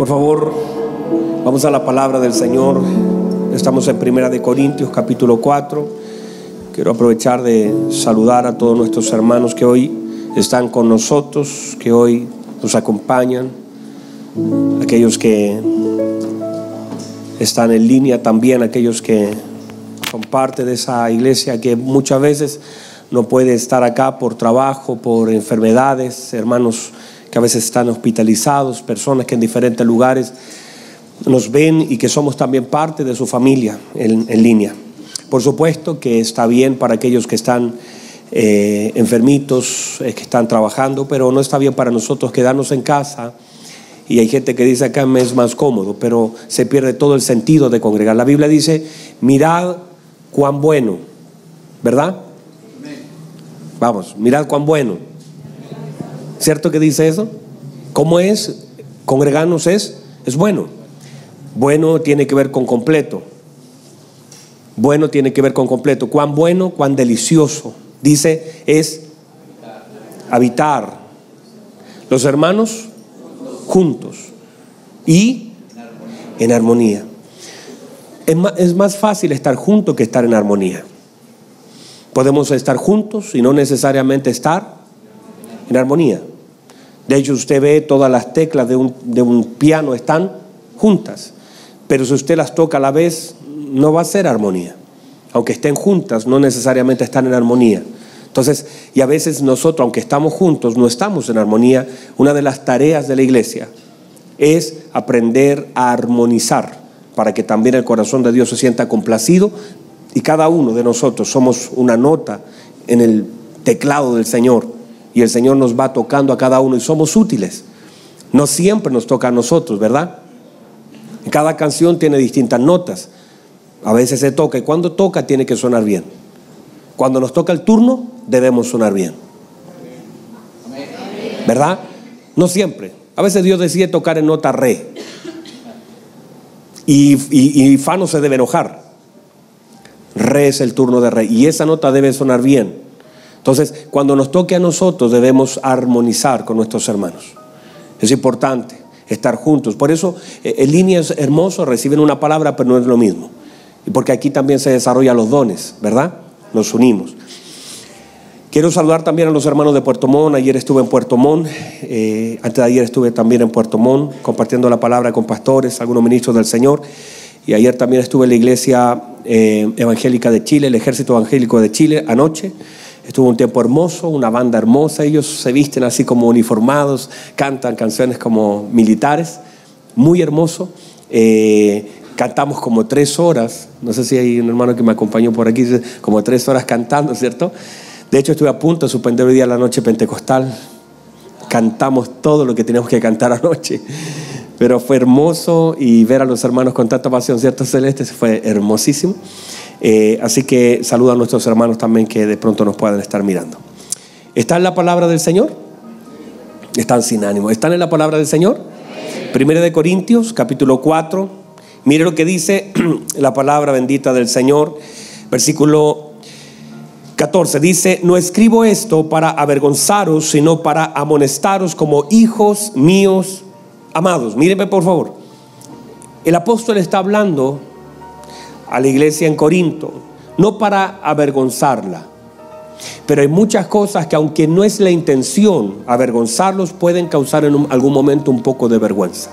Por favor, vamos a la palabra del Señor. Estamos en Primera de Corintios, capítulo 4. Quiero aprovechar de saludar a todos nuestros hermanos que hoy están con nosotros, que hoy nos acompañan, aquellos que están en línea también, aquellos que son parte de esa iglesia que muchas veces no puede estar acá por trabajo, por enfermedades, hermanos que a veces están hospitalizados, personas que en diferentes lugares nos ven y que somos también parte de su familia en, línea. Por supuesto que está bien para aquellos que están eh, enfermitos, eh, que están trabajando, pero no está bien para nosotros quedarnos en casa. Y hay gente que dice acá me es más cómodo, pero se pierde todo el sentido de congregar. La Biblia dice, mirad cuán bueno, ¿verdad? Vamos, mirad cuán bueno ¿Cierto que dice eso? ¿Cómo es? Congregarnos es, es bueno. Bueno tiene que ver con completo. Bueno tiene que ver con completo. Cuán bueno, cuán delicioso. Dice, es habitar. Los hermanos juntos y en armonía. Es más, fácil estar juntos que estar en armonía. Podemos estar juntos y no necesariamente estar en armonía. De hecho, usted ve todas las teclas de un, piano están juntas, pero si usted las toca a la vez, no va a ser armonía. Aunque estén juntas, no necesariamente están en armonía. Entonces, y a veces nosotros, aunque estamos juntos, no estamos en armonía. Una de las tareas de la iglesia es aprender a armonizar para que también el corazón de Dios se sienta complacido y cada uno de nosotros somos una nota en el teclado del Señor y el Señor nos va tocando a cada uno y somos útiles. No siempre nos toca a nosotros, ¿verdad? Cada canción tiene distintas notas. A veces se toca y cuando toca tiene que sonar bien. Cuando nos toca el turno debemos sonar bien. ¿Verdad? No siempre. A veces Dios decide tocar en nota re. Y, y, se debe enojar. Re es el turno de re. Y esa nota debe sonar bien. Entonces, cuando nos toque a nosotros debemos armonizar con nuestros hermanos. Es importante estar juntos. Por eso eh, en línea es hermoso, reciben una palabra, pero no es lo mismo. Y porque aquí también se desarrollan los dones, ¿verdad? Nos unimos. Quiero saludar también a los hermanos de Puerto Montt. Ayer estuve en Puerto Montt, eh, antes de ayer estuve también en Puerto Montt compartiendo la palabra con pastores, algunos ministros del Señor. Y ayer también estuve en la iglesia eh, evangélica de Chile, el ejército evangélico de Chile, anoche. Estuvo un tiempo hermoso, una banda hermosa, ellos se visten así como uniformados, cantan canciones como militares, muy hermoso. Eh, cantamos como tres horas, no sé si hay un hermano que me acompañó por aquí, como tres horas cantando, ¿cierto? De hecho, estuve a punto de suspender hoy día la noche pentecostal. Cantamos todo lo que teníamos que cantar anoche. Pero fue hermoso y ver a los hermanos con tanta pasión, ¿cierto, Celeste? Fue hermosísimo. Eh, así que saluda a nuestros hermanos también que de pronto nos puedan estar mirando. ¿Está en la palabra del Señor? Están sin ánimo. ¿Están en la palabra del Señor? Primera de Corintios, capítulo 4. Mire lo que dice la palabra bendita del Señor. Versículo 14 dice, no escribo esto para avergonzaros, sino para amonestaros como hijos míos amados. Mírenme por favor. El apóstol está hablando a la iglesia en Corinto, no para avergonzarla, pero hay muchas cosas que aunque no es la intención avergonzarlos, pueden causar en algún momento un poco de vergüenza.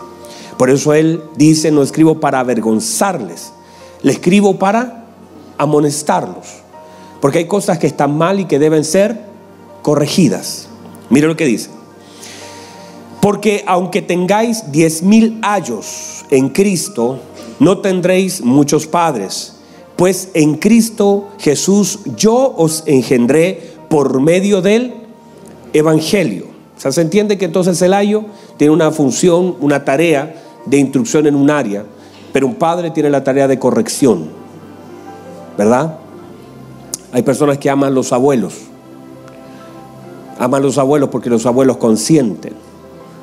Por eso él dice, no escribo para avergonzarles, le escribo para amonestarlos, porque hay cosas que están mal y que deben ser corregidas. Mire lo que dice. Porque aunque tengáis diez mil años en Cristo, no tendréis muchos padres, pues en Cristo Jesús yo os engendré por medio del Evangelio. O sea, se entiende que entonces el ayo tiene una función, una tarea de instrucción en un área, pero un padre tiene la tarea de corrección, ¿verdad? Hay personas que aman los abuelos, aman los abuelos porque los abuelos consienten.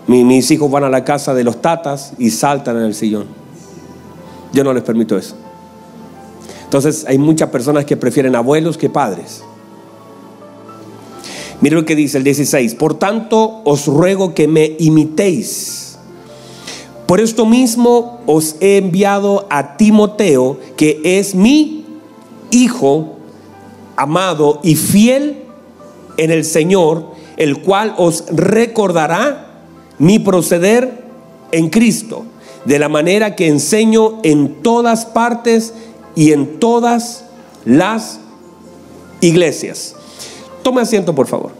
Mis hijos van a la casa de los tatas y saltan en el sillón. Yo no les permito eso. Entonces hay muchas personas que prefieren abuelos que padres. Mire lo que dice el 16. Por tanto, os ruego que me imitéis Por esto mismo os he enviado a Timoteo, que es mi hijo amado y fiel en el Señor, el cual os recordará mi proceder en Cristo, de la manera que enseño en todas partes y en todas las iglesias. Tome asiento, por favor.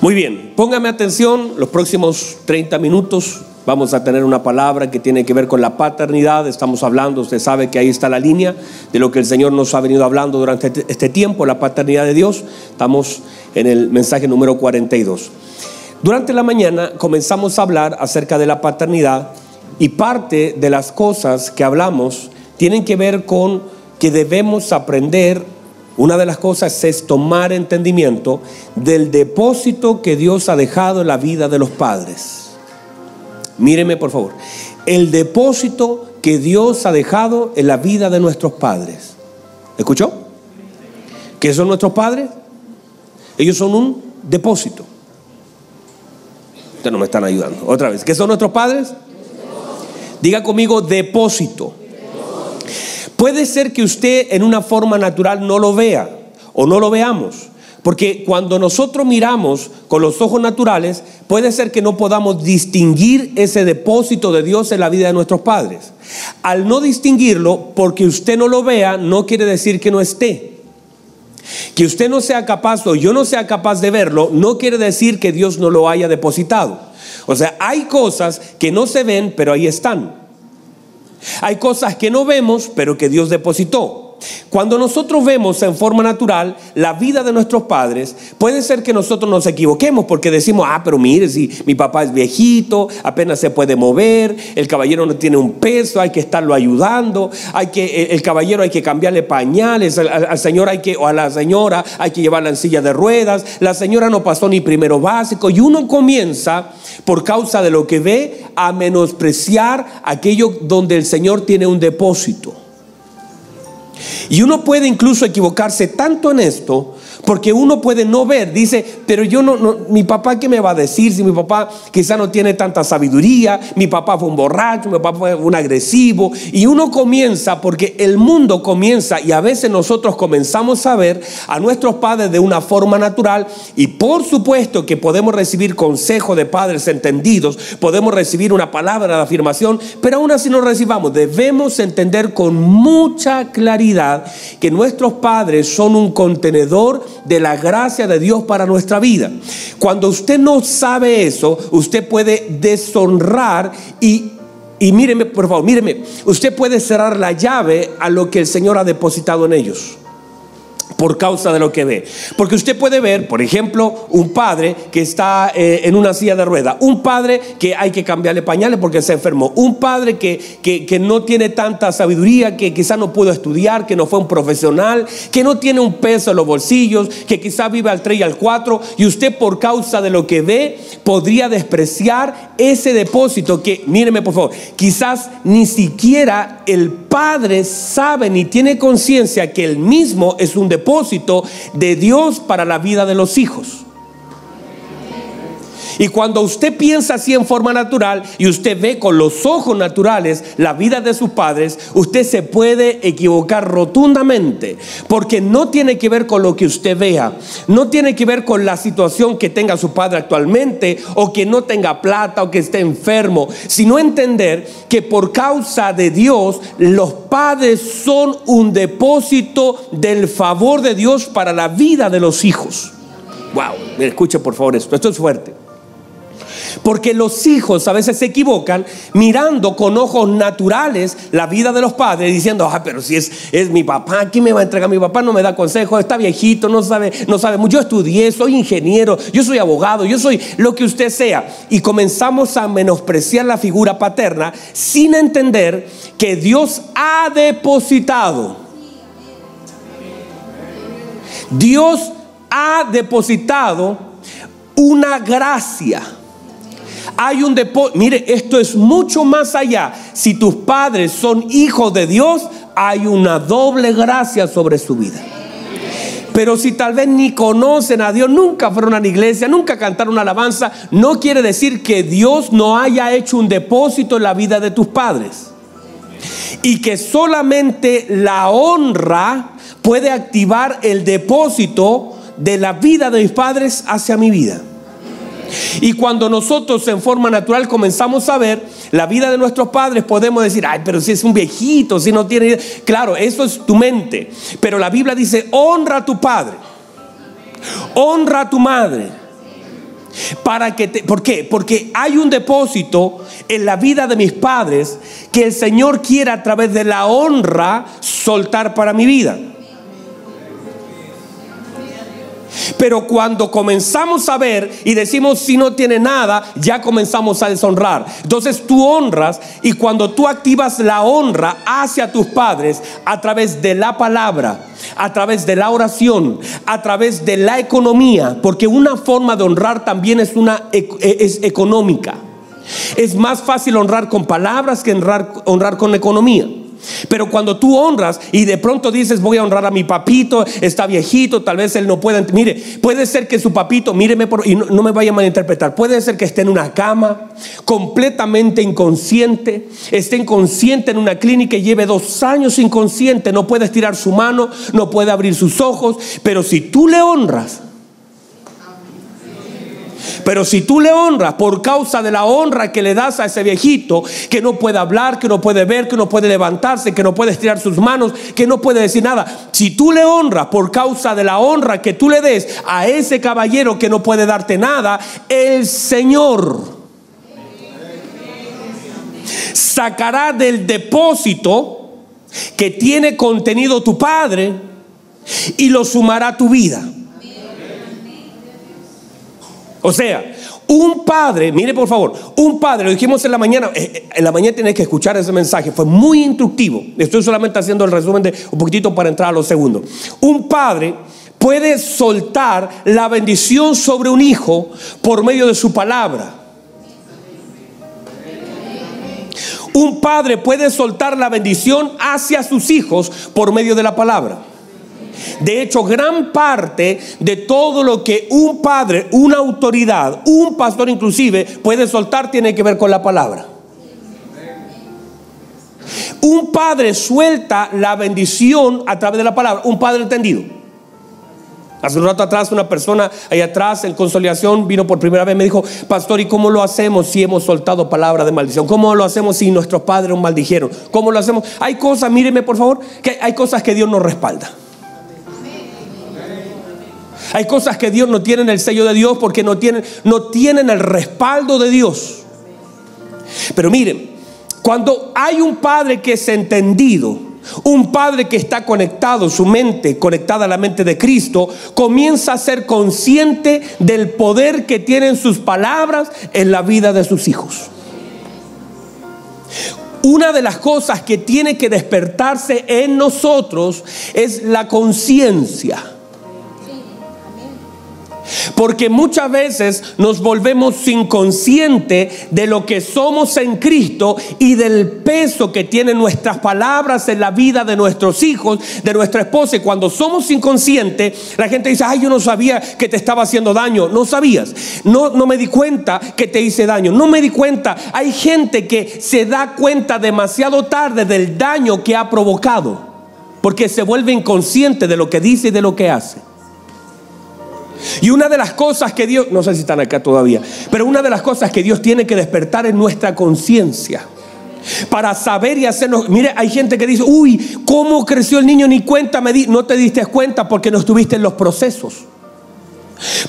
Muy bien, póngame atención, los próximos 30 minutos vamos a tener una palabra que tiene que ver con la paternidad, estamos hablando, usted sabe que ahí está la línea de lo que el Señor nos ha venido hablando durante este, este tiempo, la paternidad de Dios, estamos en el mensaje número 42. Durante la mañana comenzamos a hablar acerca de la paternidad y parte de las cosas que hablamos tienen que ver con que debemos aprender una de las cosas es tomar entendimiento del depósito que Dios ha dejado en la vida de los padres. Míreme por favor. El depósito que Dios ha dejado en la vida de nuestros padres. ¿Escuchó? ¿Qué son nuestros padres? Ellos son un depósito. Ustedes no me están ayudando. Otra vez. ¿Qué son nuestros padres? Diga conmigo depósito. Puede ser que usted en una forma natural no lo vea o no lo veamos. Porque cuando nosotros miramos con los ojos naturales, puede ser que no podamos distinguir ese depósito de Dios en la vida de nuestros padres. Al no distinguirlo, porque usted no lo vea, no quiere decir que no esté. Que usted no sea capaz o yo no sea capaz de verlo, no quiere decir que Dios no lo haya depositado. O sea, hay cosas que no se ven, pero ahí están. Hay cosas que no vemos, pero que Dios depositó. Cuando nosotros vemos en forma natural la vida de nuestros padres, puede ser que nosotros nos equivoquemos porque decimos, ah, pero mire, si mi papá es viejito, apenas se puede mover, el caballero no tiene un peso, hay que estarlo ayudando, hay que, el caballero hay que cambiarle pañales, al, señor hay que, o a la señora hay que llevarla en silla de ruedas, la señora no pasó ni primero básico, y uno comienza, por causa de lo que ve, a menospreciar aquello donde el Señor tiene un depósito. Y uno puede incluso equivocarse tanto en esto porque uno puede no ver, dice, pero yo no, mi papá, ¿qué me va a decir si mi papá quizá no tiene tanta sabiduría? Mi papá fue un borracho, mi papá fue un agresivo. Y uno comienza, porque el mundo comienza, y a veces nosotros comenzamos a ver a nuestros padres de una forma natural, y por supuesto que podemos recibir consejo de padres entendidos, podemos recibir una palabra de afirmación, pero aún así no recibamos. Debemos entender con mucha claridad que nuestros padres son un contenedor de la gracia de Dios para nuestra vida. Cuando usted no sabe eso, usted puede deshonrar y y míreme, por favor, míreme, usted puede cerrar la llave a lo que el Señor ha depositado en ellos por causa de lo que ve. Porque usted puede ver, por ejemplo, un padre que está eh, en una silla de rueda, un padre que hay que cambiarle pañales porque se enfermó, un padre que, que, no tiene tanta sabiduría, que quizá no pudo estudiar, que no fue un profesional, que no tiene un peso en los bolsillos, que quizá vive al 3 y al 4, y usted por causa de lo que ve podría despreciar ese depósito que, míreme por favor, quizás ni siquiera el padre sabe ni tiene conciencia que él mismo es un depósito de Dios para la vida de los hijos. Y cuando usted piensa así en forma natural y usted ve con los ojos naturales la vida de sus padres, usted se puede equivocar rotundamente, porque no tiene que ver con lo que usted vea, no tiene que ver con la situación que tenga su padre actualmente o que no tenga plata o que esté enfermo, sino entender que por causa de Dios los padres son un depósito del favor de Dios para la vida de los hijos. Wow, escuche por favor esto, esto es fuerte. Porque los hijos a veces se equivocan mirando con ojos naturales la vida de los padres, diciendo, ah, pero si es, es mi papá, ¿quién me va a entregar? Mi papá no me da consejo, está viejito, no sabe, no sabe mucho. Yo estudié, soy ingeniero, yo soy abogado, yo soy lo que usted sea. Y comenzamos a menospreciar la figura paterna sin entender que Dios ha depositado. Dios ha depositado una gracia hay un depósito. Mire, esto es mucho más allá. Si tus padres son hijos de Dios, hay una doble gracia sobre su vida. Pero si tal vez ni conocen a Dios, nunca fueron a la iglesia, nunca cantaron una alabanza, no quiere decir que Dios no haya hecho un depósito en la vida de tus padres. Y que solamente la honra puede activar el depósito de la vida de mis padres hacia mi vida. Y cuando nosotros en forma natural comenzamos a ver la vida de nuestros padres, podemos decir, ay, pero si es un viejito, si no tiene... Claro, eso es tu mente. Pero la Biblia dice, honra a tu padre, honra a tu madre. Para que te, ¿Por qué? Porque hay un depósito en la vida de mis padres que el Señor quiere a través de la honra soltar para mi vida. Pero cuando comenzamos a ver y decimos si no tiene nada, ya comenzamos a deshonrar. Entonces tú honras y cuando tú activas la honra hacia tus padres a través de la palabra, a través de la oración, a través de la economía, porque una forma de honrar también es una es económica. Es más fácil honrar con palabras que honrar, honrar con economía. Pero cuando tú honras y de pronto dices, voy a honrar a mi papito, está viejito, tal vez él no pueda. Mire, puede ser que su papito, míreme por, y no, me vaya a malinterpretar, puede ser que esté en una cama, completamente inconsciente, esté inconsciente en una clínica y lleve dos años inconsciente, no puede estirar su mano, no puede abrir sus ojos, pero si tú le honras, pero si tú le honras por causa de la honra que le das a ese viejito, que no puede hablar, que no puede ver, que no puede levantarse, que no puede estirar sus manos, que no puede decir nada, si tú le honras por causa de la honra que tú le des a ese caballero que no puede darte nada, el Señor sacará del depósito que tiene contenido tu Padre y lo sumará a tu vida. O sea, un padre, mire por favor, un padre, lo dijimos en la mañana, eh, eh, en la mañana tienes que escuchar ese mensaje, fue muy instructivo. Estoy solamente haciendo el resumen de un poquitito para entrar a los segundos. Un padre puede soltar la bendición sobre un hijo por medio de su palabra. Un padre puede soltar la bendición hacia sus hijos por medio de la palabra. De hecho, gran parte de todo lo que un padre, una autoridad, un pastor inclusive puede soltar tiene que ver con la palabra. Un padre suelta la bendición a través de la palabra, un padre entendido. Hace un rato atrás una persona ahí atrás en consolidación vino por primera vez y me dijo, pastor, ¿y cómo lo hacemos si hemos soltado palabra de maldición? ¿Cómo lo hacemos si nuestros padres nos maldijeron? ¿Cómo lo hacemos? Hay cosas, míreme por favor, que hay cosas que Dios nos respalda. Hay cosas que Dios no tiene el sello de Dios porque no tienen, no tienen el respaldo de Dios. Pero miren, cuando hay un padre que es entendido, un padre que está conectado, su mente conectada a la mente de Cristo, comienza a ser consciente del poder que tienen sus palabras en la vida de sus hijos. Una de las cosas que tiene que despertarse en nosotros es la conciencia. Porque muchas veces nos volvemos inconscientes de lo que somos en Cristo y del peso que tienen nuestras palabras en la vida de nuestros hijos, de nuestra esposa. Y cuando somos inconscientes, la gente dice, ay, yo no sabía que te estaba haciendo daño. No sabías. No, no me di cuenta que te hice daño. No me di cuenta. Hay gente que se da cuenta demasiado tarde del daño que ha provocado. Porque se vuelve inconsciente de lo que dice y de lo que hace. Y una de las cosas que Dios, no sé si están acá todavía, pero una de las cosas que Dios tiene que despertar en nuestra conciencia para saber y hacernos. Mire, hay gente que dice, uy, ¿cómo creció el niño? Ni cuenta me di. No te diste cuenta porque no estuviste en los procesos.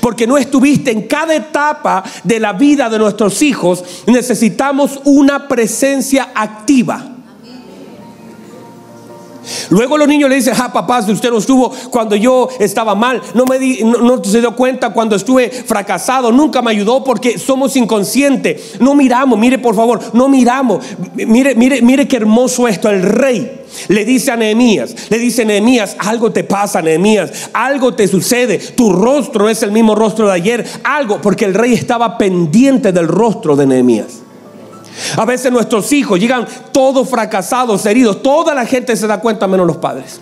Porque no estuviste en cada etapa de la vida de nuestros hijos. Necesitamos una presencia activa. Luego los niños le dicen, ah, papá, si usted no estuvo cuando yo estaba mal, no me di, no, se dio cuenta cuando estuve fracasado, nunca me ayudó porque somos inconscientes. No miramos, mire por favor, no miramos. Mire, mire, mire qué hermoso esto. El rey le dice a Nehemías, le dice Nehemías, algo te pasa, Nehemías, algo te sucede, tu rostro es el mismo rostro de ayer, algo, porque el rey estaba pendiente del rostro de Nehemías. A veces nuestros hijos llegan todos fracasados, heridos. Toda la gente se da cuenta menos los padres.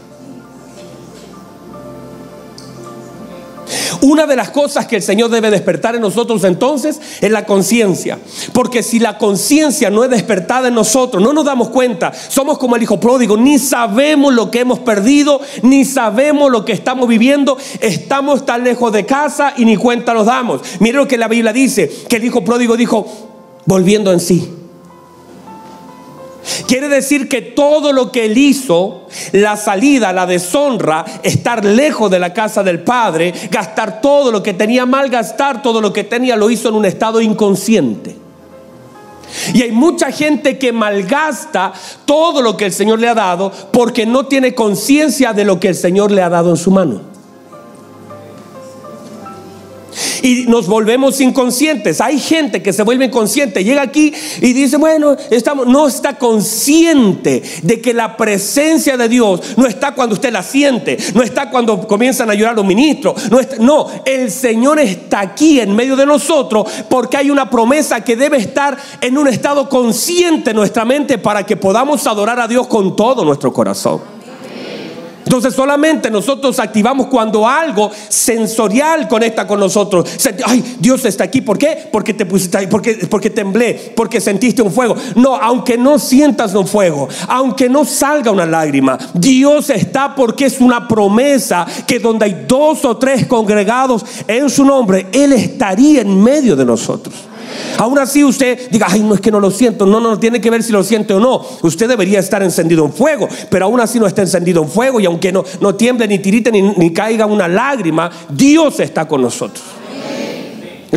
Una de las cosas que el Señor debe despertar en nosotros entonces es la conciencia. Porque si la conciencia no es despertada en nosotros, no nos damos cuenta, somos como el hijo pródigo, ni sabemos lo que hemos perdido, ni sabemos lo que estamos viviendo, estamos tan lejos de casa y ni cuenta nos damos. Mire lo que la Biblia dice, que el hijo pródigo dijo, volviendo en sí. Quiere decir que todo lo que él hizo, la salida, la deshonra, estar lejos de la casa del Padre, gastar todo lo que tenía mal, gastar todo lo que tenía, lo hizo en un estado inconsciente. Y hay mucha gente que malgasta todo lo que el Señor le ha dado porque no tiene conciencia de lo que el Señor le ha dado en su mano y nos volvemos inconscientes. Hay gente que se vuelve inconsciente, llega aquí y dice, bueno, estamos, no está consciente de que la presencia de Dios no está cuando usted la siente, no está cuando comienzan a llorar los ministros, no, no, el Señor está aquí en medio de nosotros porque hay una promesa que debe estar en un estado consciente en nuestra mente para que podamos adorar a Dios con todo nuestro corazón. Entonces solamente nosotros activamos cuando algo sensorial conecta con nosotros. Ay, Dios está aquí. ¿Por qué? Porque te pusiste ahí, porque, porque temblé, porque sentiste un fuego. No, aunque no sientas un fuego, aunque no salga una lágrima, Dios está porque es una promesa que donde hay dos o tres congregados en su nombre, Él estaría en medio de nosotros. Aún así usted diga, ay, no es que no lo siento. No, no, tiene que ver si lo siente o no. Usted debería estar encendido en fuego, pero aún así no está encendido en fuego y aunque no, no tiemble, ni tirite, ni, ni caiga una lágrima, Dios está con nosotros.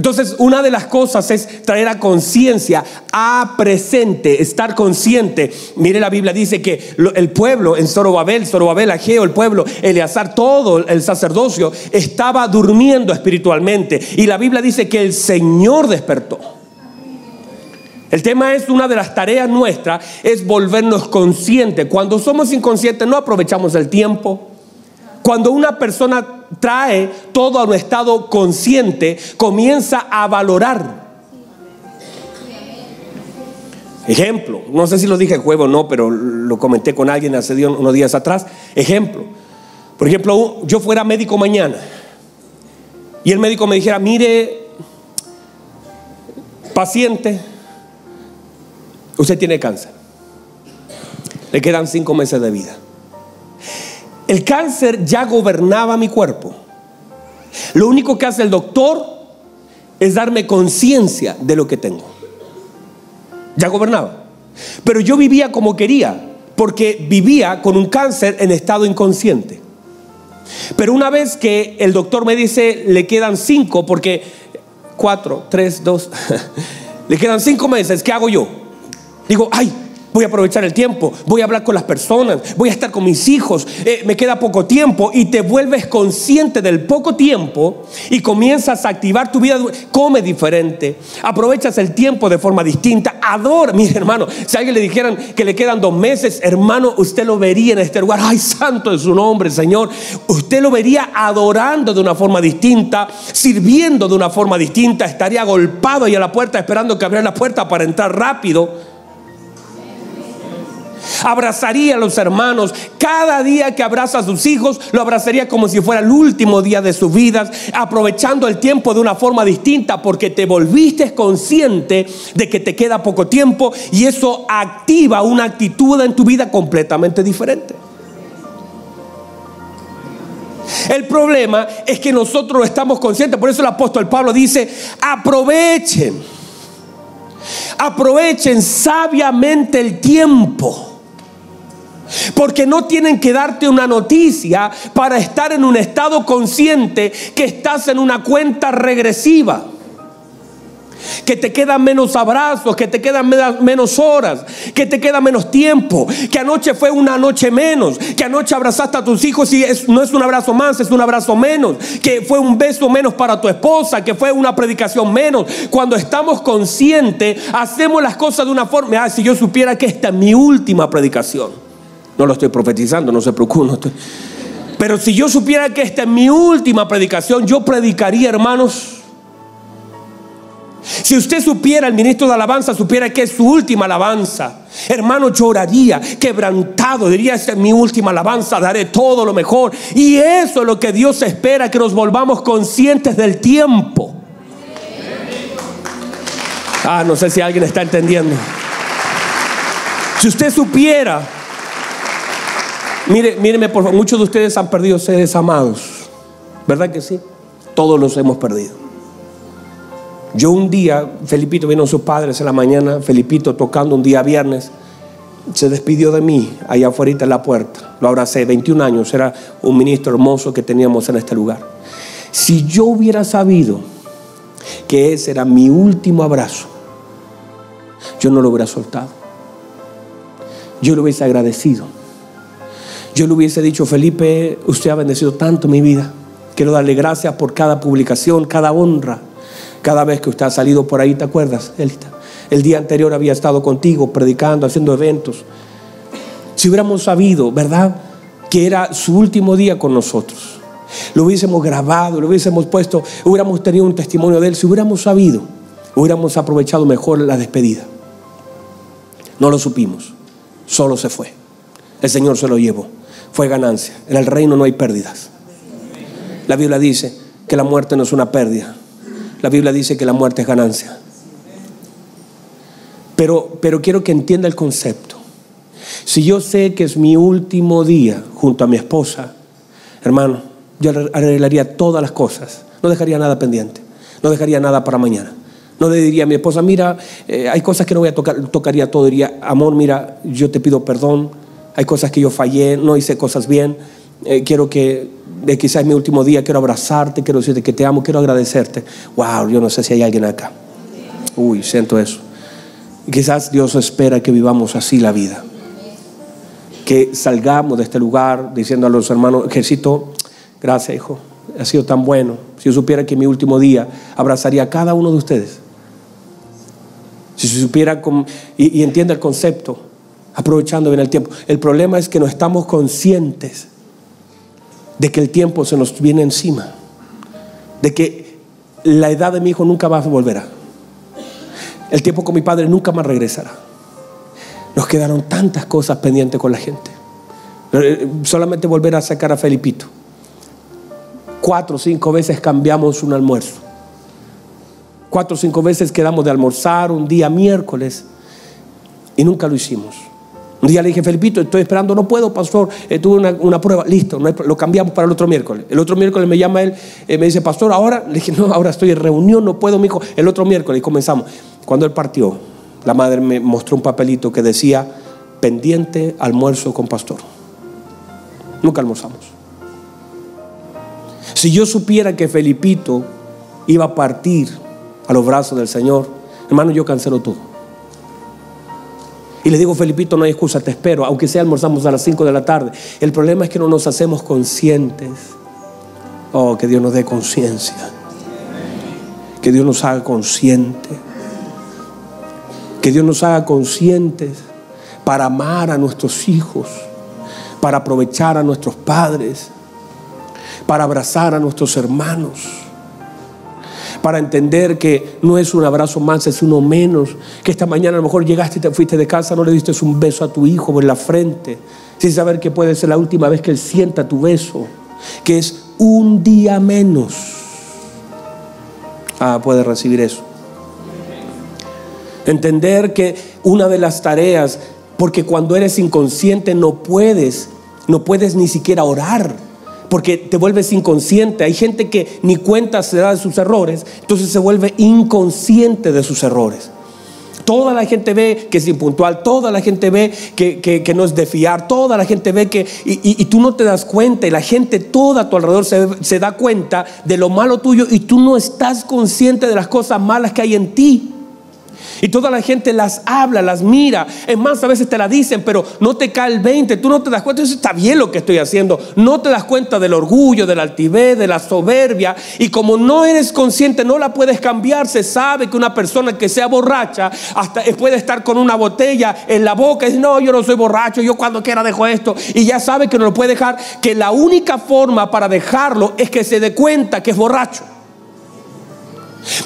Entonces, una de las cosas es traer a conciencia, a presente, estar consciente. Mire, la Biblia dice que el pueblo en Zorobabel, Zorobabel, Ageo, el pueblo, Eleazar, todo el sacerdocio estaba durmiendo espiritualmente. Y la Biblia dice que el Señor despertó. El tema es una de las tareas nuestras, es volvernos conscientes. Cuando somos inconscientes no aprovechamos el tiempo. Cuando una persona trae todo a un estado consciente, comienza a valorar. Ejemplo, no sé si lo dije juego o no, pero lo comenté con alguien hace unos días atrás. Ejemplo, por ejemplo, yo fuera médico mañana y el médico me dijera, mire, paciente, Usted tiene cáncer. Le quedan cinco meses de vida. El cáncer ya gobernaba mi cuerpo. Lo único que hace el doctor es darme conciencia de lo que tengo. Ya gobernaba. Pero yo vivía como quería, porque vivía con un cáncer en estado inconsciente. Pero una vez que el doctor me dice, le quedan cinco, porque cuatro, tres, dos, le quedan cinco meses, ¿qué hago yo? Digo, ay, voy a aprovechar el tiempo, voy a hablar con las personas, voy a estar con mis hijos, eh, me queda poco tiempo. Y te vuelves consciente del poco tiempo y comienzas a activar tu vida, come diferente, aprovechas el tiempo de forma distinta, adora, mi hermano, si a alguien le dijeran que le quedan dos meses, hermano, usted lo vería en este lugar, ay, santo es su nombre, Señor, usted lo vería adorando de una forma distinta, sirviendo de una forma distinta, estaría golpado ahí a la puerta esperando que abriera la puerta para entrar rápido abrazaría a los hermanos. Cada día que abraza a sus hijos, lo abrazaría como si fuera el último día de sus vidas, aprovechando el tiempo de una forma distinta, porque te volviste consciente de que te queda poco tiempo y eso activa una actitud en tu vida completamente diferente. El problema es que nosotros estamos conscientes, por eso el apóstol Pablo dice, aprovechen, aprovechen sabiamente el tiempo. Porque no tienen que darte una noticia para estar en un estado consciente que estás en una cuenta regresiva. Que te quedan menos abrazos, que te quedan menos horas, que te queda menos tiempo, que anoche fue una noche menos, que anoche abrazaste a tus hijos y no es un abrazo más, es un abrazo menos, que fue un beso menos para tu esposa, que fue una predicación menos. Cuando estamos conscientes, hacemos las cosas de una forma, ah, si yo supiera que esta es mi última predicación. No lo estoy profetizando, no se preocupe. Pero si yo supiera que esta es mi última predicación, yo predicaría, hermanos. Si usted supiera, el ministro de alabanza supiera que es su última alabanza, hermano, lloraría, quebrantado, diría, esta es mi última alabanza, daré todo lo mejor. Y eso es lo que Dios espera, que nos volvamos conscientes del tiempo. Ah, no sé si alguien está entendiendo. Si usted supiera, mire, míreme por favor, muchos de ustedes han perdido seres amados, ¿verdad que sí? Todos los hemos perdido. Yo un día, Felipito vino a sus padres en la mañana, Felipito tocando un día viernes, se despidió de mí allá afuera en la puerta. Lo abracé, 21 años, era un ministro hermoso que teníamos en este lugar. Si yo hubiera sabido que ese era mi último abrazo, yo no lo hubiera soltado. Yo lo hubiese agradecido. Yo le hubiese dicho, Felipe, usted ha bendecido tanto mi vida. Quiero darle gracias por cada publicación, cada honra, cada vez que usted ha salido por ahí, ¿te acuerdas, Elita? El día anterior había estado contigo, predicando, haciendo eventos. Si hubiéramos sabido, ¿verdad? Que era su último día con nosotros. Lo hubiésemos grabado, lo hubiésemos puesto, hubiéramos tenido un testimonio de él. Si hubiéramos sabido, hubiéramos aprovechado mejor la despedida. No lo supimos, solo se fue. El Señor se lo llevó. Fue ganancia. En el reino no hay pérdidas. La Biblia dice que la muerte no es una pérdida. La Biblia dice que la muerte es ganancia. Pero, pero quiero que entienda el concepto. Si yo sé que es mi último día junto a mi esposa, hermano, yo arreglaría todas las cosas. No dejaría nada pendiente. No dejaría nada para mañana. No le diría a mi esposa, mira, eh, hay cosas que no voy a tocar, tocaría todo. Diría, amor, mira, yo te pido perdón. Hay cosas que yo fallé, no hice cosas bien. Eh, quiero que, quizás mi último día, quiero abrazarte, quiero decirte que te amo, quiero agradecerte. Wow, yo no sé si hay alguien acá. Uy, siento eso. Quizás Dios espera que vivamos así la vida. Que salgamos de este lugar diciendo a los hermanos, ejército, gracias hijo, ha sido tan bueno. Si yo supiera que mi último día abrazaría a cada uno de ustedes. Si supiera y entienda el concepto, aprovechando bien el tiempo. El problema es que no estamos conscientes de que el tiempo se nos viene encima, de que la edad de mi hijo nunca va a volver. El tiempo con mi padre nunca más regresará. Nos quedaron tantas cosas pendientes con la gente. Eh, solamente volver a sacar a Felipito. Cuatro o cinco veces cambiamos un almuerzo. Cuatro o cinco veces quedamos de almorzar un día miércoles y nunca lo hicimos. Un día le dije, Felipito, estoy esperando, no puedo, pastor, eh, tuve una, prueba, listo, lo cambiamos para el otro miércoles. El otro miércoles me llama él, eh, me dice, pastor, ahora, le dije, no, ahora estoy en reunión, no puedo, mi hijo, el otro miércoles y comenzamos. Cuando él partió, la madre me mostró un papelito que decía, pendiente almuerzo con pastor. Nunca almorzamos. Si yo supiera que Felipito iba a partir a los brazos del Señor, hermano, yo cancelo todo. Y le digo, Felipito, no hay excusa, te espero, aunque sea almorzamos a las 5 de la tarde. El problema es que no nos hacemos conscientes. Oh, que Dios nos dé conciencia. Que Dios nos haga conscientes. Que Dios nos haga conscientes para amar a nuestros hijos, para aprovechar a nuestros padres, para abrazar a nuestros hermanos para entender que no es un abrazo más, es uno menos. Que esta mañana a lo mejor llegaste y te fuiste de casa, no le diste un beso a tu hijo en la frente, sin saber que puede ser la última vez que él sienta tu beso, que es un día menos. Ah, puede recibir eso. Entender que una de las tareas, porque cuando eres inconsciente no puedes, no puedes ni siquiera orar porque te vuelves inconsciente. Hay gente que ni cuenta se da de sus errores, entonces se vuelve inconsciente de sus errores. Toda la gente ve que es impuntual, toda la gente ve que, no es de fiar, toda la gente ve que... Y, tú no te das cuenta y la gente toda a tu alrededor se da cuenta de lo malo tuyo y tú no estás consciente de las cosas malas que hay en ti. Y toda la gente las habla, las mira. Es más, a veces te la dicen, pero no te cae el 20. Tú no te das cuenta. Eso está bien lo que estoy haciendo. No te das cuenta del orgullo, de la altivez, de la soberbia. Y como no eres consciente, no la puedes cambiar. Se sabe que una persona que sea borracha hasta puede estar con una botella en la boca y dice, no, yo no soy borracho. Yo cuando quiera dejo esto. Y ya sabe que no lo puede dejar. Que la única forma para dejarlo es que se dé cuenta que es borracho.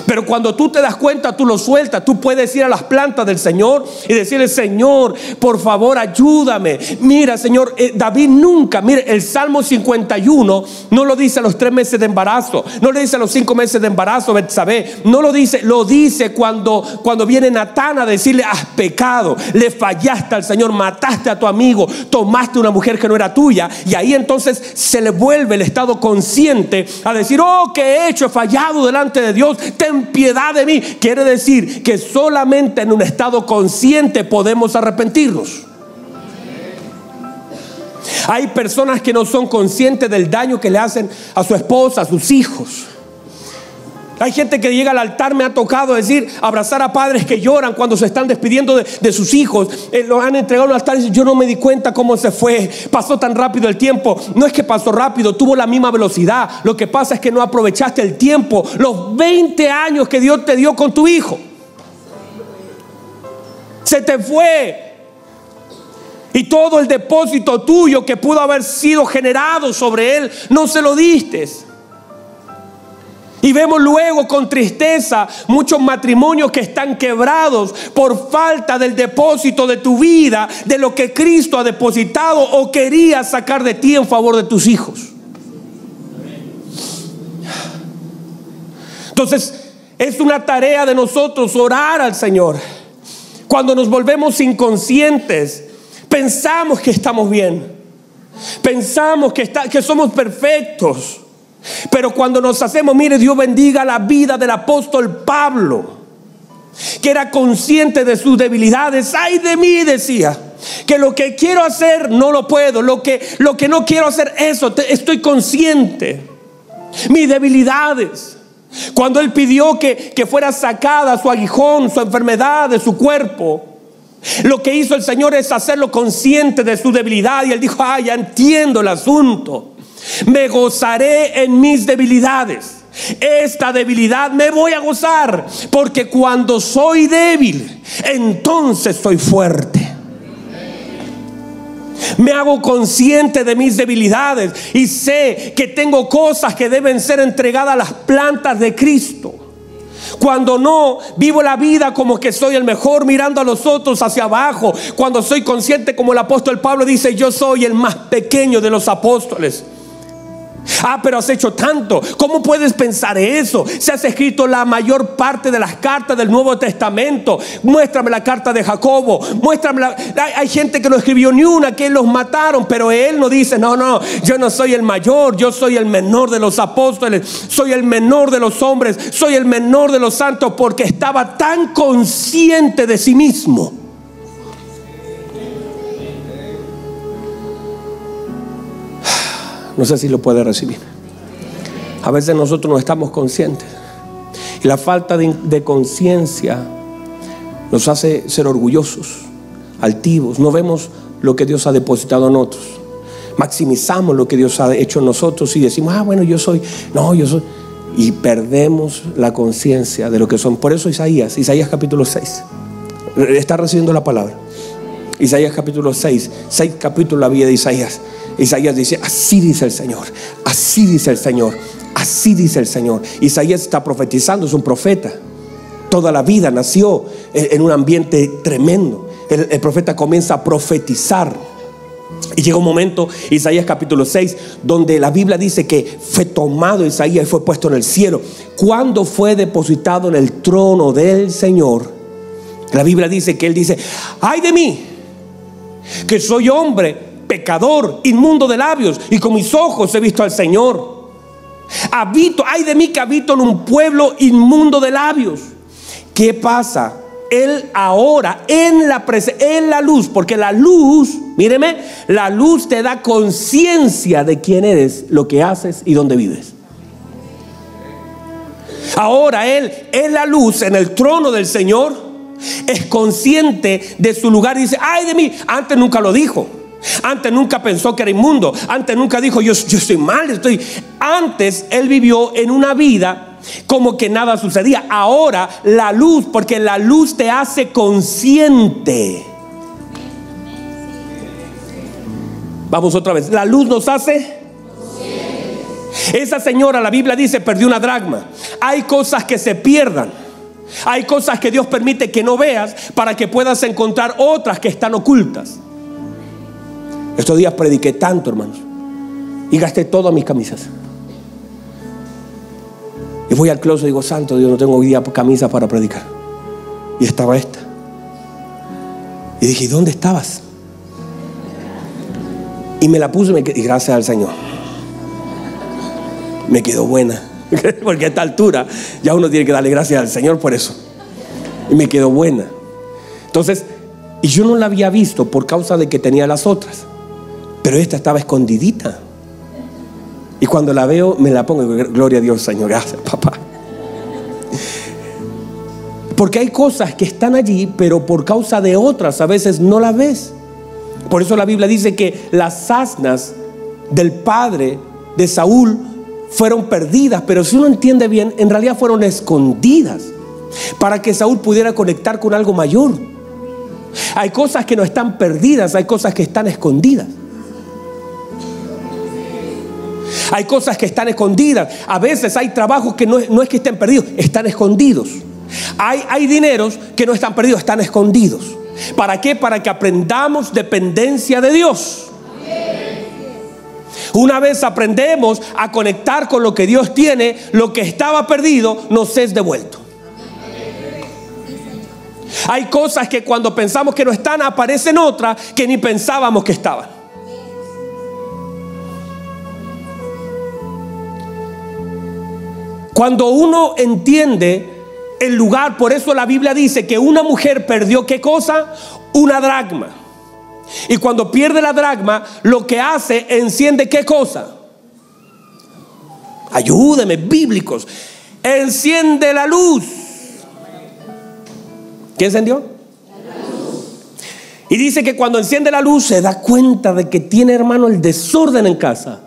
Pero cuando tú te das cuenta, tú lo sueltas. Tú puedes ir a las plantas del Señor y decirle, Señor, por favor, ayúdame. Mira, Señor, eh, David nunca, mire, el Salmo 51 no lo dice a los tres meses de embarazo, no lo dice a los cinco meses de embarazo, Betsabé, no lo dice, lo dice cuando, cuando viene Natán a decirle, has pecado, le fallaste al Señor, mataste a tu amigo, tomaste una mujer que no era tuya. Y ahí entonces se le vuelve el estado consciente a decir, oh, que he hecho, he fallado delante de Dios ten piedad de mí. Quiere decir que solamente en un estado consciente podemos arrepentirnos. Hay personas que no son conscientes del daño que le hacen a su esposa, a sus hijos. Hay gente que llega al altar, me ha tocado decir, abrazar a padres que lloran cuando se están despidiendo de, sus hijos. Eh, lo han entregado al altar y yo no me di cuenta cómo se fue. Pasó tan rápido el tiempo. No es que pasó rápido, tuvo la misma velocidad. Lo que pasa es que no aprovechaste el tiempo, los 20 años que Dios te dio con tu hijo. Se te fue. Y todo el depósito tuyo que pudo haber sido generado sobre él, no se lo diste. Y vemos luego con tristeza muchos matrimonios que están quebrados por falta del depósito de tu vida, de lo que Cristo ha depositado o quería sacar de ti en favor de tus hijos. Entonces, es una tarea de nosotros orar al Señor. Cuando nos volvemos inconscientes, pensamos que estamos bien. Pensamos que, que somos perfectos. Pero cuando nos hacemos, mire, Dios bendiga la vida del apóstol Pablo, que era consciente de sus debilidades. Ay de mí, decía, que lo que quiero hacer no lo puedo, lo que, lo que no quiero hacer, eso, estoy consciente. Mis debilidades. Cuando él pidió que, que fuera sacada su aguijón, su enfermedad de su cuerpo, lo que hizo el Señor es hacerlo consciente de su debilidad y él dijo, ay, ya entiendo el asunto. Me gozaré en mis debilidades. Esta debilidad me voy a gozar porque cuando soy débil, entonces soy fuerte. Me hago consciente de mis debilidades y sé que tengo cosas que deben ser entregadas a las plantas de Cristo. Cuando no vivo la vida como que soy el mejor mirando a los otros hacia abajo. Cuando soy consciente como el apóstol Pablo dice, yo soy el más pequeño de los apóstoles. Ah, pero has hecho tanto. ¿Cómo puedes pensar eso? Se has escrito la mayor parte de las cartas del Nuevo Testamento. Muéstrame la carta de Jacobo. Muéstrame la... hay, gente que no escribió ni una, que los mataron, pero él no dice, no, no, yo no soy el mayor, yo soy el menor de los apóstoles, soy el menor de los hombres, soy el menor de los santos, porque estaba tan consciente de sí mismo. No sé si lo puede recibir. A veces nosotros no estamos conscientes. Y la falta de, conciencia nos hace ser orgullosos, altivos. No vemos lo que Dios ha depositado en nosotros. Maximizamos lo que Dios ha hecho en nosotros y decimos, ah, bueno, yo soy, no, yo soy. Y perdemos la conciencia de lo que son. Por eso Isaías, Isaías capítulo 6, está recibiendo la palabra. Isaías capítulo 6, 6 capítulos la vida de Isaías. Isaías dice, así dice el Señor, así dice el Señor, así dice el Señor. Isaías está profetizando, es un profeta. Toda la vida nació en un ambiente tremendo. El, profeta comienza a profetizar. Y llega un momento, Isaías capítulo 6, donde la Biblia dice que fue tomado Isaías y fue puesto en el cielo. Cuando fue depositado en el trono del Señor, la Biblia dice que él dice, ay de mí, que soy hombre pecador, inmundo de labios, y con mis ojos he visto al Señor. Habito, ay de mí que habito en un pueblo inmundo de labios. ¿Qué pasa? Él ahora en la, en la luz, porque la luz, míreme, la luz te da conciencia de quién eres, lo que haces y dónde vives. Ahora Él en la luz, en el trono del Señor, es consciente de su lugar y dice, ay de mí, antes nunca lo dijo. Antes nunca pensó que era inmundo. Antes nunca dijo, yo, yo estoy mal, estoy. Antes él vivió en una vida como que nada sucedía. Ahora la luz, porque la luz te hace consciente. Vamos otra vez. La luz nos hace. Esa señora, la Biblia dice, perdió una dragma. Hay cosas que se pierdan. Hay cosas que Dios permite que no veas para que puedas encontrar otras que están ocultas. Estos días prediqué tanto, hermanos. Y gasté todas mis camisas. Y voy al closet y digo, santo Dios, no tengo hoy día camisa para predicar. Y estaba esta. Y dije, ¿dónde estabas? Y me la puse y gracias al Señor. Me quedó buena. Porque a esta altura ya uno tiene que darle gracias al Señor por eso. Y me quedó buena. Entonces, y yo no la había visto por causa de que tenía las otras. Pero esta estaba escondidita. Y cuando la veo, me la pongo. Gloria a Dios, Señor. Gracias, papá. Porque hay cosas que están allí, pero por causa de otras a veces no las ves. Por eso la Biblia dice que las asnas del padre de Saúl fueron perdidas, pero si uno entiende bien, en realidad fueron escondidas para que Saúl pudiera conectar con algo mayor. Hay cosas que no están perdidas, hay cosas que están escondidas. Hay cosas que están escondidas. A veces hay trabajos que no, es que estén perdidos, están escondidos. Hay, hay dineros que no están perdidos, están escondidos. ¿Para qué? Para que aprendamos dependencia de Dios. Una vez aprendemos a conectar con lo que Dios tiene, lo que estaba perdido nos es devuelto. Hay cosas que cuando pensamos que no están, aparecen otras que ni pensábamos que estaban. Cuando uno entiende el lugar, por eso la Biblia dice que una mujer perdió qué cosa? Una dracma. Y cuando pierde la dracma, lo que hace, enciende qué cosa? Ayúdeme, bíblicos. Enciende la luz. ¿Qué encendió? Y dice que cuando enciende la luz se da cuenta de que tiene hermano el desorden en casa.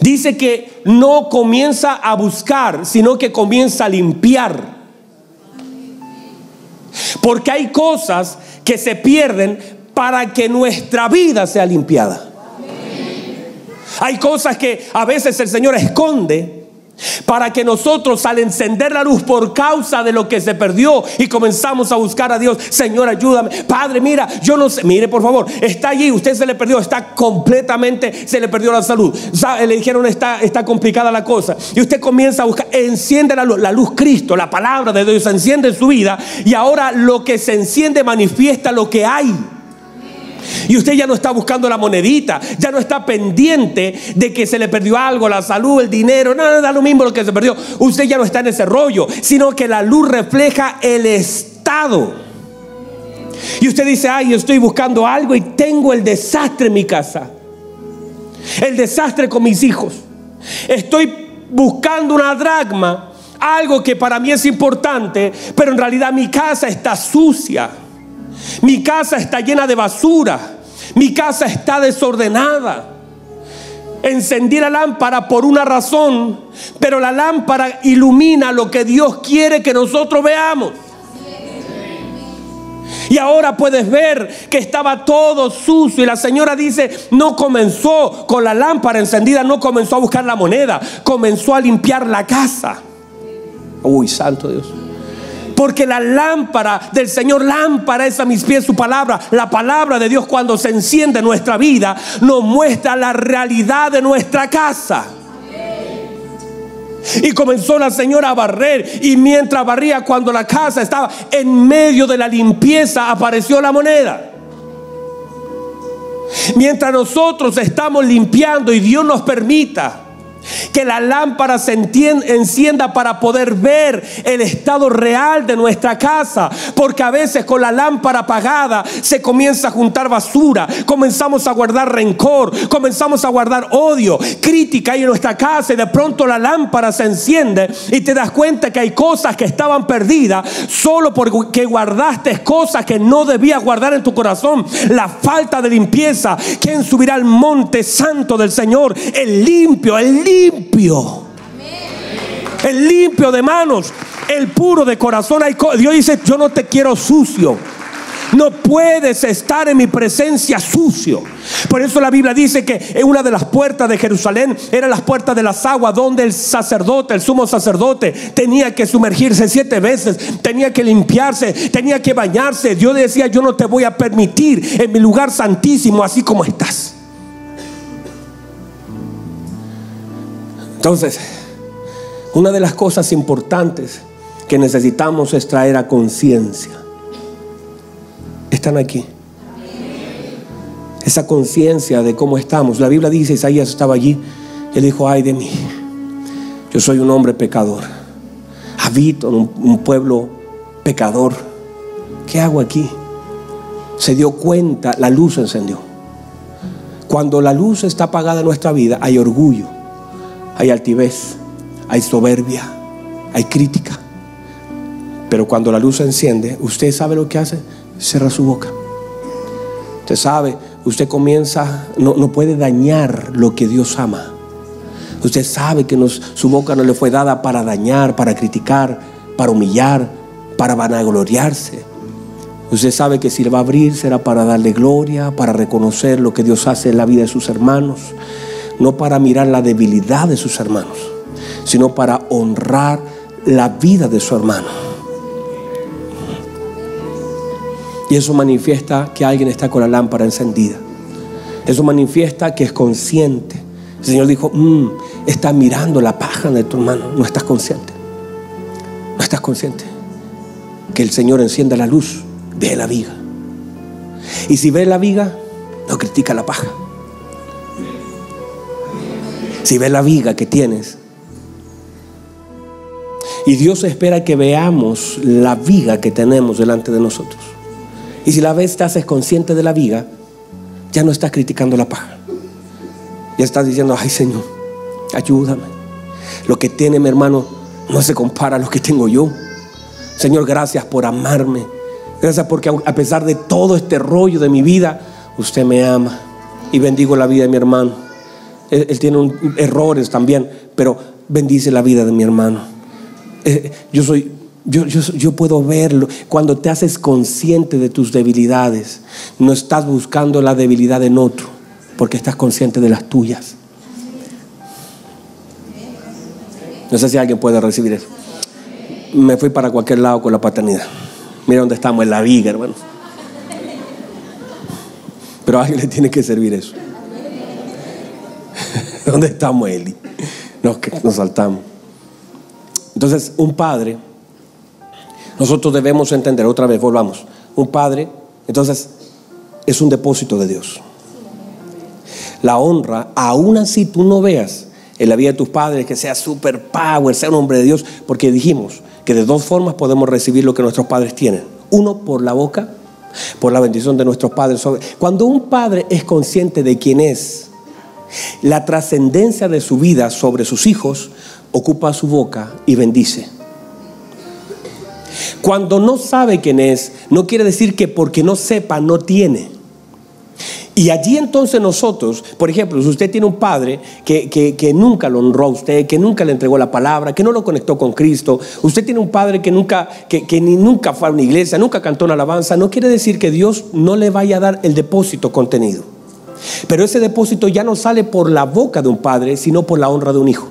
Dice que no comienza a buscar, sino que comienza a limpiar. Porque hay cosas que se pierden para que nuestra vida sea limpiada. Hay cosas que a veces el Señor esconde para que nosotros al encender la luz por causa de lo que se perdió y comenzamos a buscar a Dios, Señor, ayúdame. Padre, mira, yo no sé, mire por favor, está allí, usted se le perdió, está completamente, se le perdió la salud. Le dijeron, está, está complicada la cosa. Y usted comienza a buscar, enciende la luz, la luz Cristo, la palabra de Dios se enciende en su vida y ahora lo que se enciende manifiesta lo que hay. Y usted ya no está buscando la monedita, ya no está pendiente de que se le perdió algo, la salud, el dinero, no, no da lo mismo lo que se perdió. Usted ya no está en ese rollo, sino que la luz refleja el estado. Y usted dice, ay, estoy buscando algo y tengo el desastre en mi casa. El desastre con mis hijos. Estoy buscando una dragma, algo que para mí es importante, pero en realidad mi casa está sucia. Mi casa está llena de basura. Mi casa está desordenada. Encendí la lámpara por una razón, pero la lámpara ilumina lo que Dios quiere que nosotros veamos. Y ahora puedes ver que estaba todo sucio y la señora dice, no comenzó con la lámpara encendida, no comenzó a buscar la moneda, comenzó a limpiar la casa. Uy, santo Dios. Porque la lámpara del Señor, lámpara es a mis pies su palabra. La palabra de Dios cuando se enciende en nuestra vida nos muestra la realidad de nuestra casa. Y comenzó la señora a barrer. Y mientras barría, cuando la casa estaba en medio de la limpieza, apareció la moneda. Mientras nosotros estamos limpiando y Dios nos permita que la lámpara se encienda para poder ver el estado real de nuestra casa. Porque a veces con la lámpara apagada se comienza a juntar basura. Comenzamos a guardar rencor. Comenzamos a guardar odio, crítica ahí en nuestra casa. Y de pronto la lámpara se enciende y te das cuenta que hay cosas que estaban perdidas solo porque guardaste cosas que no debías guardar en tu corazón. La falta de limpieza. ¿Quién subirá al monte santo del Señor? El limpio, el limpio limpio. El limpio de manos, el puro de corazón. Dios dice, yo no te quiero sucio. No puedes estar en mi presencia sucio. Por eso la Biblia dice que en una de las puertas de Jerusalén eran las puertas de las aguas donde el sacerdote, el sumo sacerdote, tenía que sumergirse siete veces, tenía que limpiarse, tenía que bañarse. Dios decía, yo no te voy a permitir en mi lugar santísimo así como estás. Entonces, una de las cosas importantes que necesitamos es traer a conciencia. Están aquí. Esa conciencia de cómo estamos. La Biblia dice, Isaías estaba allí, él dijo, ay de mí, yo soy un hombre pecador. Habito en un, pueblo pecador. ¿Qué hago aquí? Se dio cuenta, la luz se encendió. Cuando la luz está apagada en nuestra vida, hay orgullo hay altivez, hay soberbia, hay crítica. Pero cuando la luz se enciende, usted sabe lo que hace, cierra su boca. Usted sabe, usted comienza, no, no puede dañar lo que Dios ama. Usted sabe que su boca no le fue dada para dañar, para criticar, para humillar, para vanagloriarse. Usted sabe que si le va a abrir será para darle gloria, para reconocer lo que Dios hace en la vida de sus hermanos no para mirar la debilidad de sus hermanos, sino para honrar la vida de su hermano. Y eso manifiesta que alguien está con la lámpara encendida. Eso manifiesta que es consciente. El Señor dijo, mm, está mirando la paja de tu hermano. No estás consciente. No estás consciente. Que el Señor encienda la luz, ve la viga. Y si ve la viga, no critica la paja. Si ves la viga que tienes. Y Dios espera que veamos la viga que tenemos delante de nosotros. Y si la vez te haces consciente de la viga, ya no estás criticando la paja. Ya estás diciendo, ay Señor, ayúdame. Lo que tiene mi hermano no se compara a lo que tengo yo. Señor, gracias por amarme. Gracias porque a pesar de todo este rollo de mi vida, usted me ama. Y bendigo la vida de mi hermano. Él, tiene errores también, pero bendice la vida de mi hermano. Eh, yo soy, yo, yo, puedo verlo. Cuando te haces consciente de tus debilidades, no estás buscando la debilidad en otro, porque estás consciente de las tuyas. No sé si alguien puede recibir eso. Me fui para cualquier lado con la paternidad. Mira dónde estamos, en la viga, hermano. Pero a alguien le tiene que servir eso. ¿Dónde estamos, Eli? Nos, nos saltamos. Entonces, un padre, nosotros debemos entender, otra vez, volvamos. Un padre, entonces, es un depósito de Dios. La honra, aún así tú no veas en la vida de tus padres que sea super power, sea un hombre de Dios, porque dijimos que de dos formas podemos recibir lo que nuestros padres tienen. Uno, por la boca, por la bendición de nuestros padres. Cuando un padre es consciente de quién es, la trascendencia de su vida sobre sus hijos ocupa su boca y bendice. Cuando no sabe quién es, no quiere decir que porque no sepa no tiene. Y allí entonces nosotros, por ejemplo, si usted tiene un padre que, nunca lo honró a usted, que nunca le entregó la palabra, que no lo conectó con Cristo, usted tiene un padre que nunca, que, que ni nunca fue a una iglesia, nunca cantó una alabanza, no quiere decir que Dios no le vaya a dar el depósito contenido. Pero ese depósito ya no sale por la boca de un padre, sino por la honra de un hijo.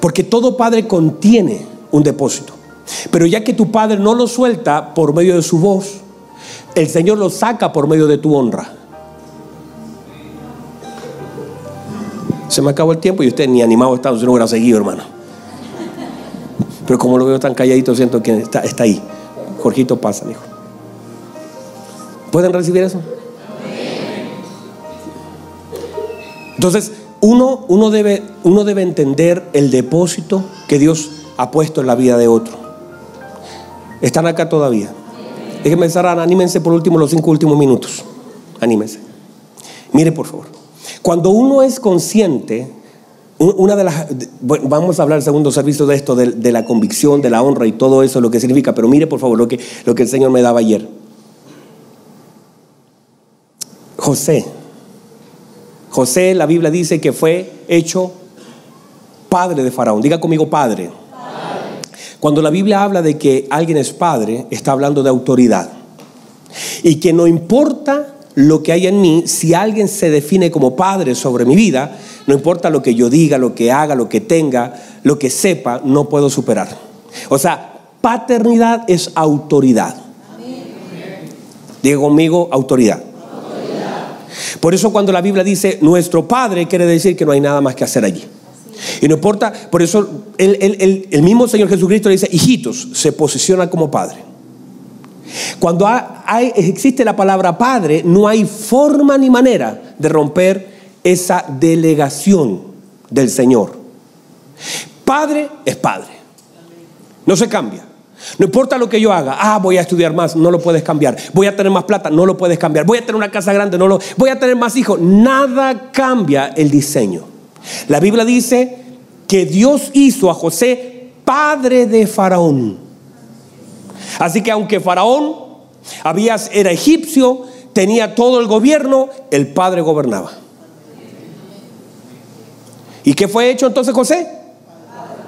Porque todo padre contiene un depósito. Pero ya que tu padre no lo suelta por medio de su voz, el Señor lo saca por medio de tu honra. Se me acabó el tiempo y usted ni animado está, usted no hubiera seguido, hermano. Pero como lo veo tan calladito, siento que está, está ahí. Jorgito pasa, hijo. ¿Pueden recibir eso? Entonces, uno, uno, debe, uno debe entender el depósito que Dios ha puesto en la vida de otro. ¿Están acá todavía? Déjenme cerrar, anímense por último los cinco últimos minutos. Anímense. Mire, por favor. Cuando uno es consciente, una de las. vamos a hablar segundo servicio de esto, de, de, la convicción, de la honra y todo eso, lo que significa. Pero mire, por favor, lo que, lo que el Señor me daba ayer. José. José, la Biblia dice que fue hecho padre de Faraón. Diga conmigo padre. Cuando la Biblia habla de que alguien es padre, está hablando de autoridad. Y que no importa lo que hay en mí, si alguien se define como padre sobre mi vida, no importa lo que yo diga, lo que haga, lo que tenga, lo que sepa, no puedo superar. O sea, paternidad es autoridad. Diga conmigo, autoridad. Por eso cuando la Biblia dice nuestro Padre, quiere decir que no hay nada más que hacer allí. Y no importa, por eso el, el mismo Señor Jesucristo le dice, hijitos, se posiciona como Padre. Cuando hay, existe la palabra Padre, no hay forma ni manera de romper esa delegación del Señor. Padre es Padre. No se cambia. No importa lo que yo haga, ah, voy a estudiar más, no lo puedes cambiar. Voy a tener más plata, no lo puedes cambiar. Voy a tener una casa grande, no lo. Voy a tener más hijos. Nada cambia el diseño. La Biblia dice que Dios hizo a José padre de Faraón. Así que aunque Faraón había, era egipcio, tenía todo el gobierno, el padre gobernaba. ¿Y qué fue hecho entonces José?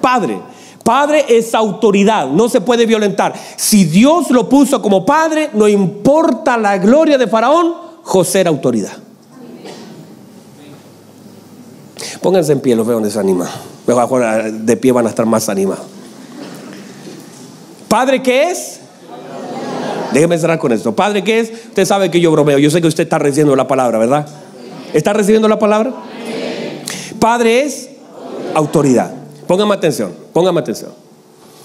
Padre. Padre es autoridad, no se puede violentar. Si Dios lo puso como padre, no importa la gloria de Faraón, José era autoridad. Pónganse en pie, los veo desanimados. De pie van a estar más animados. ¿Padre qué es? Déjeme cerrar con esto. Padre qué es? Usted sabe que yo bromeo. Yo sé que usted está recibiendo la palabra, ¿verdad? ¿Está recibiendo la palabra? Padre es autoridad. Póngame atención, póngame atención.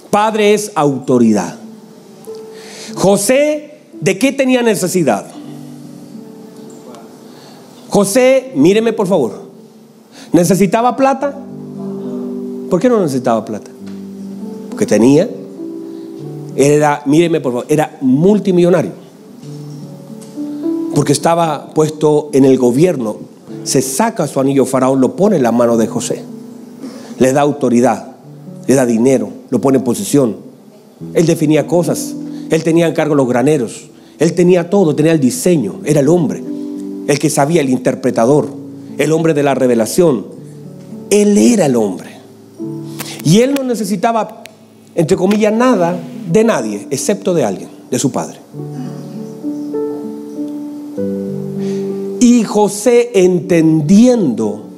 Padre es autoridad. José, ¿de qué tenía necesidad? José, míreme por favor. ¿Necesitaba plata? ¿Por qué no necesitaba plata? Porque tenía. Era, míreme por favor, era multimillonario. Porque estaba puesto en el gobierno. Se saca su anillo faraón, lo pone en la mano de José le da autoridad, le da dinero, lo pone en posición. Él definía cosas, él tenía en cargo los graneros, él tenía todo, tenía el diseño, era el hombre, el que sabía, el interpretador, el hombre de la revelación. Él era el hombre. Y él no necesitaba, entre comillas, nada de nadie, excepto de alguien, de su padre. Y José entendiendo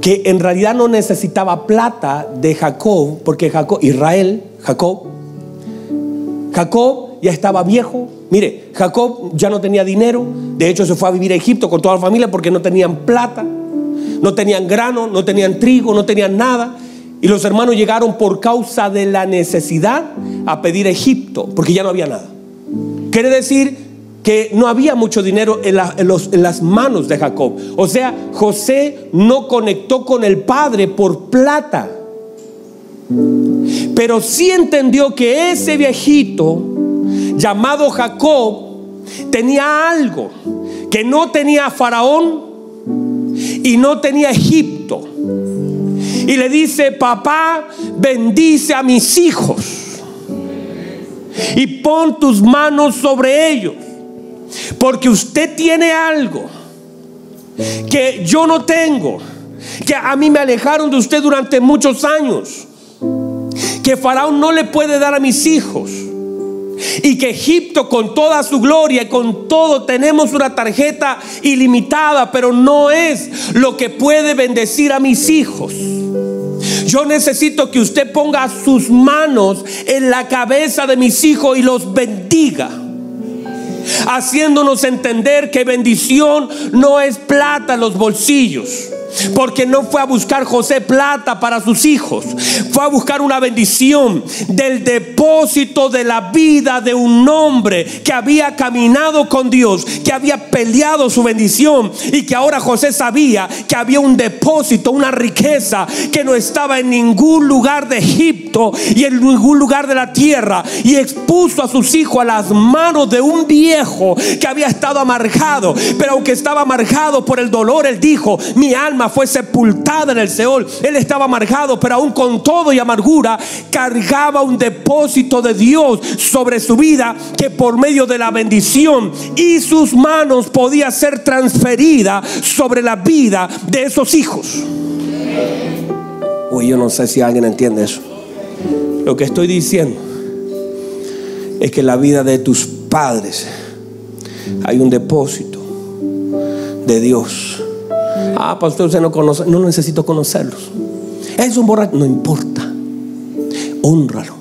que en realidad no necesitaba plata de Jacob, porque Jacob, Israel, Jacob, Jacob ya estaba viejo. Mire, Jacob ya no tenía dinero, de hecho se fue a vivir a Egipto con toda la familia porque no tenían plata, no tenían grano, no tenían trigo, no tenían nada. Y los hermanos llegaron por causa de la necesidad a pedir a Egipto, porque ya no había nada. Quiere decir que no había mucho dinero en, las manos de Jacob. O sea, José no conectó con el padre por plata. Pero sí entendió que ese viejito llamado Jacob tenía algo que no tenía Faraón y no tenía Egipto. Y le dice, papá, bendice a mis hijos y pon tus manos sobre ellos porque usted tiene algo que yo no tengo, que a mí me alejaron de usted durante muchos años, que Faraón no le puede dar a mis hijos. Y que Egipto con toda su gloria y con todo tenemos una tarjeta ilimitada, pero no es lo que puede bendecir a mis hijos. Yo necesito que usted ponga sus manos en la cabeza de mis hijos y los bendiga haciéndonos entender que bendición no es plata en los bolsillos. Porque no fue a buscar José plata para sus hijos. Fue a buscar una bendición del depósito de la vida de un hombre que había caminado con Dios, que había peleado su bendición y que ahora José sabía que había un depósito, una riqueza que no estaba en ningún lugar de Egipto y en ningún lugar de la tierra. Y expuso a sus hijos a las manos de un viejo que había estado amargado. Pero aunque estaba amargado por el dolor, él dijo, mi alma fue sepultada en el Seol. Él estaba amargado, pero aún con todo y amargura cargaba un depósito de Dios sobre su vida que por medio de la bendición y sus manos podía ser transferida sobre la vida de esos hijos. Uy, yo no sé si alguien entiende eso. Lo que estoy diciendo es que la vida de tus padres hay un depósito de Dios. Ah, pastor, usted no conoce, no necesito conocerlos. Es un borracho, no importa. Honralo.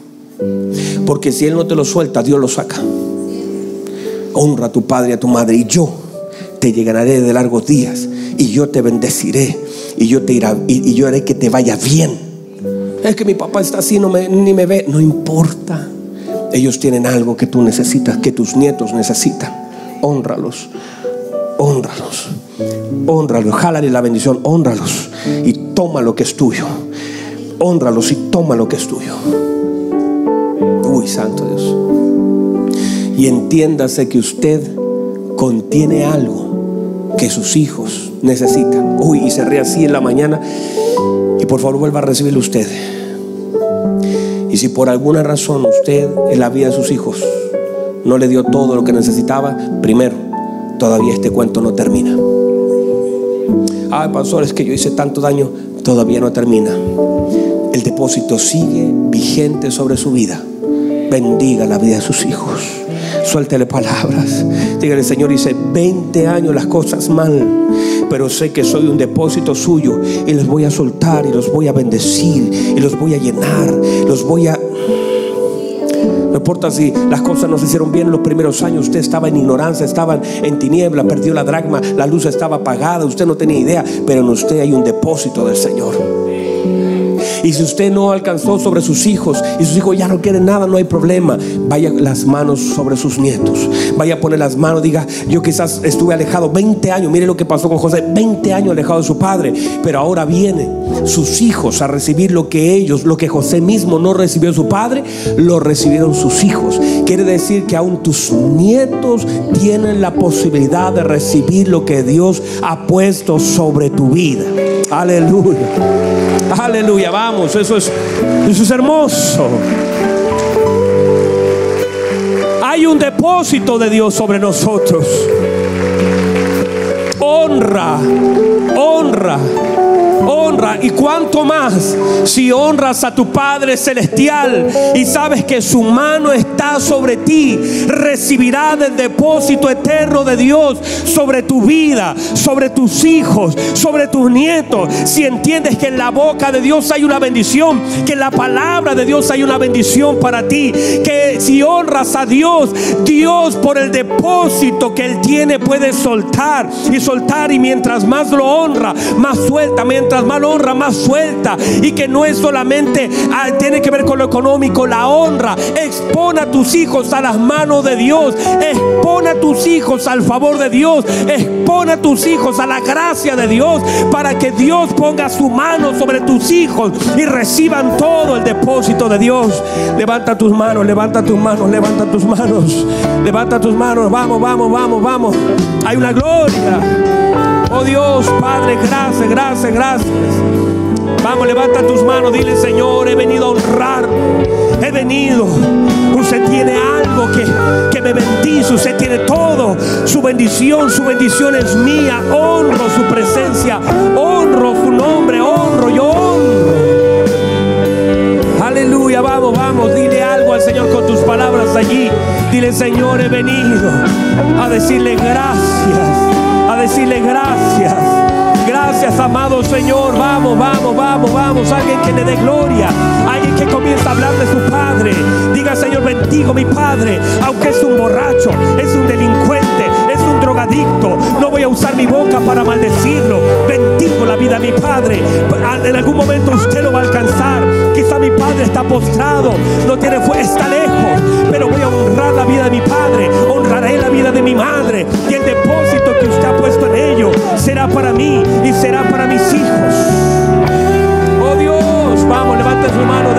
Porque si Él no te lo suelta, Dios lo saca. Honra a tu padre y a tu madre. Y yo te llegaré de largos días. Y yo te bendeciré. Y yo te irá, y, yo haré que te vaya bien. Es que mi papá está así, no me, ni me ve. No importa. Ellos tienen algo que tú necesitas, que tus nietos necesitan. Honralos. Honralos. Honralos. Jálale la bendición. Honralos. Y toma lo que es tuyo. Honralos y toma lo que es tuyo. Uy, santo Dios. Y entiéndase que usted contiene algo que sus hijos necesitan. Uy, y se ríe así en la mañana. Y por favor vuelva a recibirlo usted. Y si por alguna razón usted en la vida de sus hijos no le dio todo lo que necesitaba, primero, todavía este cuento no termina. Ay, pastor, es que yo hice tanto daño, todavía no termina. El depósito sigue vigente sobre su vida. Bendiga la vida de sus hijos. Suéltele palabras. Dígale, Señor, hice 20 años las cosas mal, pero sé que soy un depósito suyo y les voy a soltar y los voy a bendecir y los voy a llenar, los voy a... No importa si las cosas no se hicieron bien en los primeros años, usted estaba en ignorancia, estaba en tiniebla, perdió la dragma, la luz estaba apagada, usted no tenía idea, pero en usted hay un depósito del Señor. Y si usted no alcanzó sobre sus hijos y sus hijos ya no quieren nada, no hay problema. Vaya las manos sobre sus nietos. Vaya a poner las manos, diga, yo quizás estuve alejado 20 años. Mire lo que pasó con José, 20 años alejado de su padre. Pero ahora vienen sus hijos a recibir lo que ellos, lo que José mismo no recibió su padre, lo recibieron sus hijos. Quiere decir que aún tus nietos tienen la posibilidad de recibir lo que Dios ha puesto sobre tu vida. Aleluya. Aleluya, vamos, eso es, eso es hermoso. Hay un depósito de Dios sobre nosotros. Honra, honra honra. Y cuanto más si honras a tu Padre Celestial y sabes que su mano está sobre ti, recibirá del depósito eterno de Dios sobre tu vida, sobre tus hijos, sobre tus nietos. Si entiendes que en la boca de Dios hay una bendición, que en la palabra de Dios hay una bendición para ti, que si honras a Dios, Dios por el depósito que Él tiene puede soltar y soltar y mientras más lo honra, más suelta, mientras más honra, más suelta. Y que no es solamente, ah, tiene que ver con lo económico, la honra. Expone a tus hijos a las manos de Dios. Expone a tus hijos al favor de Dios. Expone a tus hijos a la gracia de Dios para que Dios ponga su mano sobre tus hijos y reciban todo el depósito de Dios. Levanta tus manos, levanta tus manos, levanta tus manos. Levanta tus manos, vamos, vamos, vamos, vamos. Hay una gloria. Oh Dios, Padre, gracias, gracias, gracias. Vamos, levanta tus manos, dile Señor, he venido a honrar. He venido. Usted tiene algo que, que me bendice. Usted tiene todo. Su bendición, su bendición es mía. Honro su presencia. Honro su nombre. Honro, yo honro. Aleluya, vamos, vamos. Dile algo al Señor con tus palabras allí. Dile, Señor, he venido a decirle gracias decirle gracias. Gracias, amado Señor. Vamos, vamos, vamos, vamos. Alguien que le dé gloria. Alguien que comienza a hablar de su Padre. Diga, Señor, bendigo mi Padre. Aunque es un borracho, es un delincuente, es un drogadicto. No voy a usar mi boca para maldecirlo. Bendigo la vida de mi Padre. En algún momento usted lo va a alcanzar. Quizá mi Padre está postrado. No tiene fuerza, está lejos. Pero voy a honrar la vida de mi Padre. Honraré de mi madre. Y el depósito que usted ha puesto en ello será para mí y será para mis hijos. Oh Dios, vamos, levante su mano.